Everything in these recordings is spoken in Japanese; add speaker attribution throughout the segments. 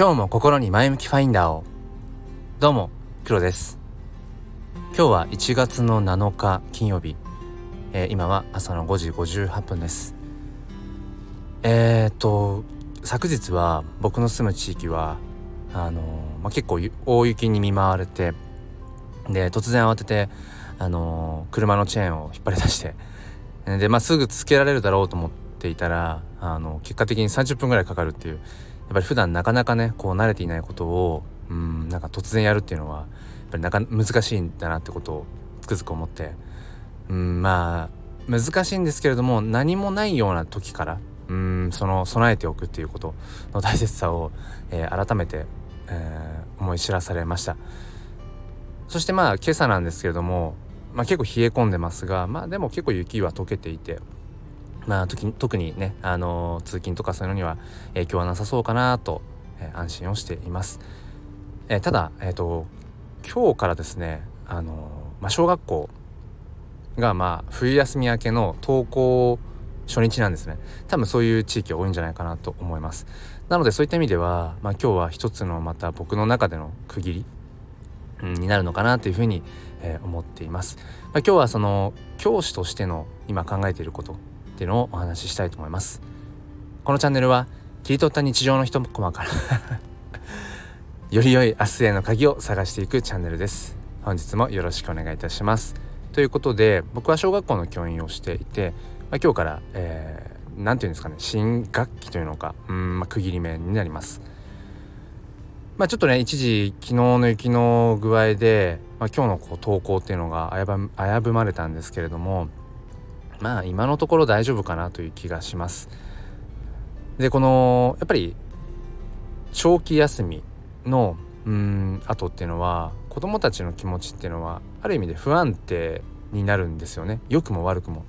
Speaker 1: 今日も心に前向きファインダーを。どうも黒です。今日は1月の7日金曜日、えー、今は朝の5時58分です。えー、っと昨日は僕の住む地域はあのー、まあ、結構大雪に見舞われてで突然慌ててあのー、車のチェーンを引っ張り出してで、まあ、すぐつけられるだろうと思っていたらあの結果的に30分ぐらいかかるっていうやっぱり普段なかなかねこう慣れていないことをうんなんか突然やるっていうのはやっぱりなか難しいんだなってことをつくづく思って。うんまあ難しいんですけれども何もないような時からうんその備えておくっていうことの大切さを、えー、改めて、えー、思い知らされました。そしてまあ今朝なんですけれども、まあ、結構冷え込んでますがまあでも結構雪は溶けていてまあ特にね、あのー、通勤とかそういうのには影響はなさそうかなと、えー、安心をしています。えー、ただ、えーと、今日からですね、あのまあ、小学校がまあ冬休み明けの登校初日なんですね。多分そういう地域多いんじゃないかなと思います。なのでそういった意味では、まあ、今日は一つのまた僕の中での区切り、になるのかなというふうに、えー、思っています、まあ、今日はその教師としての今考えていることっていうのをお話ししたいと思います。このチャンネルは切り取った日常の一コマから より良い明日への鍵を探していくチャンネルです。本日もよろしくお願いいたします。ということで僕は小学校の教員をしていて、まあ、今日から、えー、ていうんですかね新学期というのかうん、まあ、区切り目になります。まあちょっとね一時昨日の雪の具合で、まあ、今日のこう登校っていうのが危ぶまれたんですけれどもまあ今のところ大丈夫かなという気がしますでこのやっぱり長期休みのうん後っていうのは子供たちの気持ちっていうのはある意味で不安定になるんですよね良くも悪くも。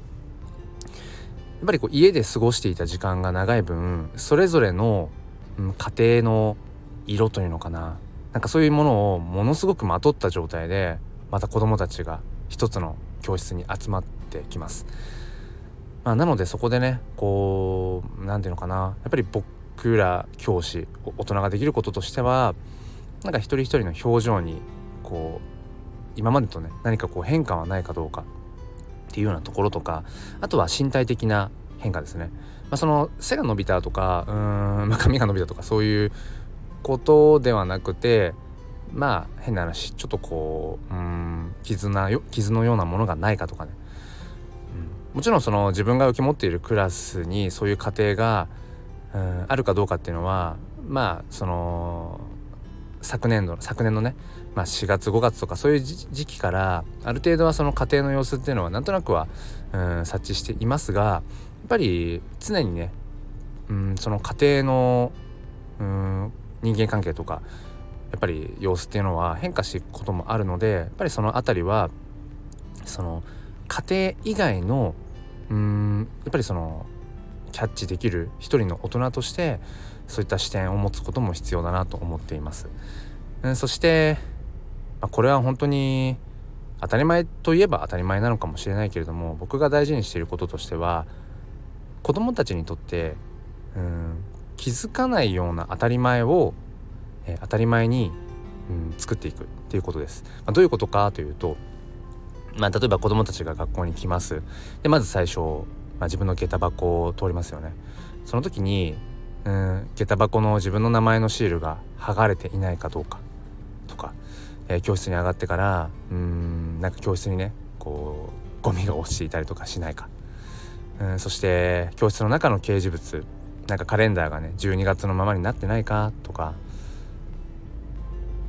Speaker 1: やっぱりこう家で過ごしていた時間が長い分それぞれの、うん、家庭の色というのかななんかそういうものをものすごくまとった状態でまた子供たちが一つの教室に集まってきます。まあ、なのでそこでねこう何て言うのかな。やっぱり僕ら教師大人ができることとしてはなんか一人一人の表情にこう今までとね何かこう変化はないかどうかっていうようなところとかあとは身体的な変化ですね、まあ、その背が伸びたとかうーん、まあ、髪が伸びたとかそういうことではなくてまあ変な話ちょっとこううん傷なよ傷のようなものがないかとかね、もちろんその自分が受け持っているクラスにそういう家庭がうんあるかどうかっていうのはまあその昨年度昨年のね、まあ、4月5月とかそういう時期からある程度はその家庭の様子っていうのはなんとなくはうん察知していますがやっぱり常にねうんその家庭のうん人間関係とかやっぱり様子っていうのは変化していくこともあるのでやっぱりその辺りはその家庭以外のうんやっぱりそのキャッチできる一人の大人としてそういった視点を持つことも必要だなと思っています。そして、ま、これは本当に当たり前といえば当たり前なのかもしれないけれども僕が大事にしていることとしては子どもたちにとってうん気づかないような当たり前を、えー、当たり前に、うん、作っていくっていうことです。まあ、どういうことかというと、まあ、例えば子どもたちが学校に来ます。でまず最初まあ、自分の下駄箱を通りますよね。その時にうん下駄箱の自分の名前のシールが剥がれていないかどうか。とか、えー、教室に上がってからうんなんか教室にねこうゴミが落ちていたりとかしないか。うんそして教室の中の掲示物なんかカレンダーがね12月のままになってないかとか。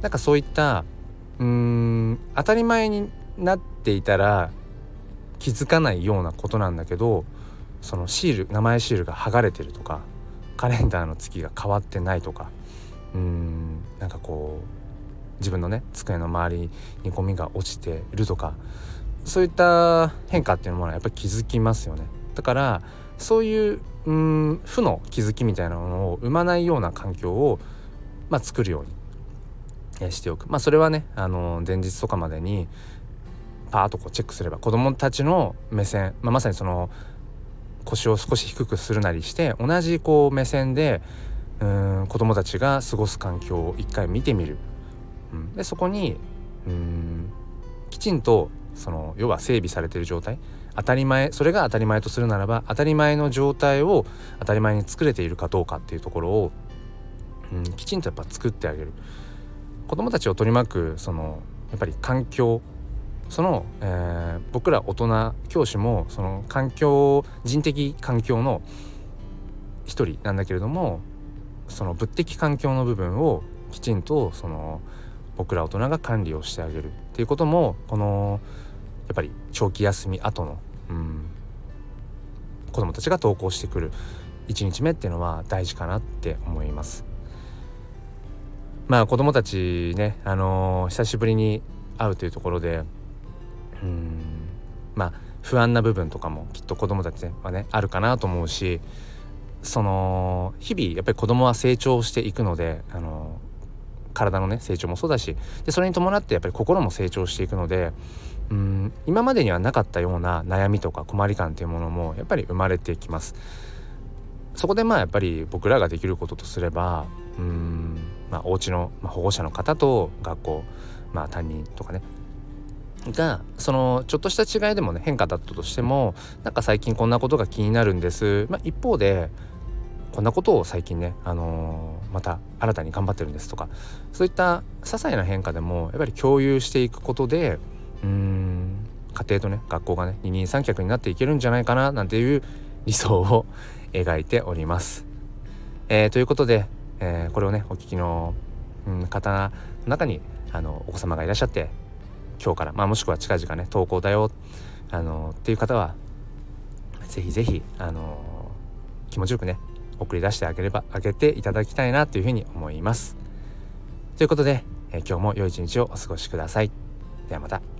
Speaker 1: なんかそういったうん当たり前になっていたら気づかないようなことなんだけどそのシール名前シールが剥がれてるとかカレンダーの月が変わってないとかうんなんかこう自分のね机の周りにゴミが落ちてるとかそういった変化っていうものはやっぱり気づきますよね。だからそういううん負の気づきみたいなものを生まないような環境を、まあ、作るようにしておく。まあそれはねあの前日とかまでにパーッとこうチェックすれば子どもたちの目線、まあ、まさにその腰を少し低くするなりして同じこう目線でうん子どもたちが過ごす環境を一回見てみる、うん、でそこにうんきちんとその要は整備されてる状態当たり前それが当たり前とするならば当たり前の状態を当たり前に作れているかどうかっていうところを、うん、きちんとやっぱ作ってあげる。子どもたちを取り巻くそのやっぱり環境その、えー、僕ら大人教師もその環境人的環境の一人なんだけれどもその物的環境の部分をきちんとその僕ら大人が管理をしてあげるっていうこともこのやっぱり長期休み後の、うん、子どもたちが登校してくる1日目っていうのは大事かなって思います。まあ子どもたちね、あのー、久しぶりに会うというところでうんまあ不安な部分とかもきっと子どもたちはねあるかなと思うしその日々やっぱり子供は成長していくのであの体のね成長もそうだしでそれに伴ってやっぱり心も成長していくのでうん今までにはなかったような悩みとか困り感っていうものもやっぱり生まれてきます。そこでまあやっぱり僕らができることとすればうんまあお家の、保護者の方と学校まあ担任とかねがそのちょっとした違いでもね変化だったとしてもなんか最近こんなことが気になるんです、まあ、一方でこんなことを最近ね、あのー、また新たに頑張ってるんですとかそういった些細な変化でもやっぱり共有していくことでうん家庭とね学校がね二人三脚になっていけるんじゃないかななんていう理想を 描いております。えー、ということで、えー、これをねお聞きの、うん、方の中にあのお子様がいらっしゃって今日から、まあ、もしくは近々ね投稿だよあのっていう方は是非是非あの気持ちよくね送り出してあげればあげていただきたいなというふうに思います。ということで、え今日も良い一日をお過ごしください。ではまた。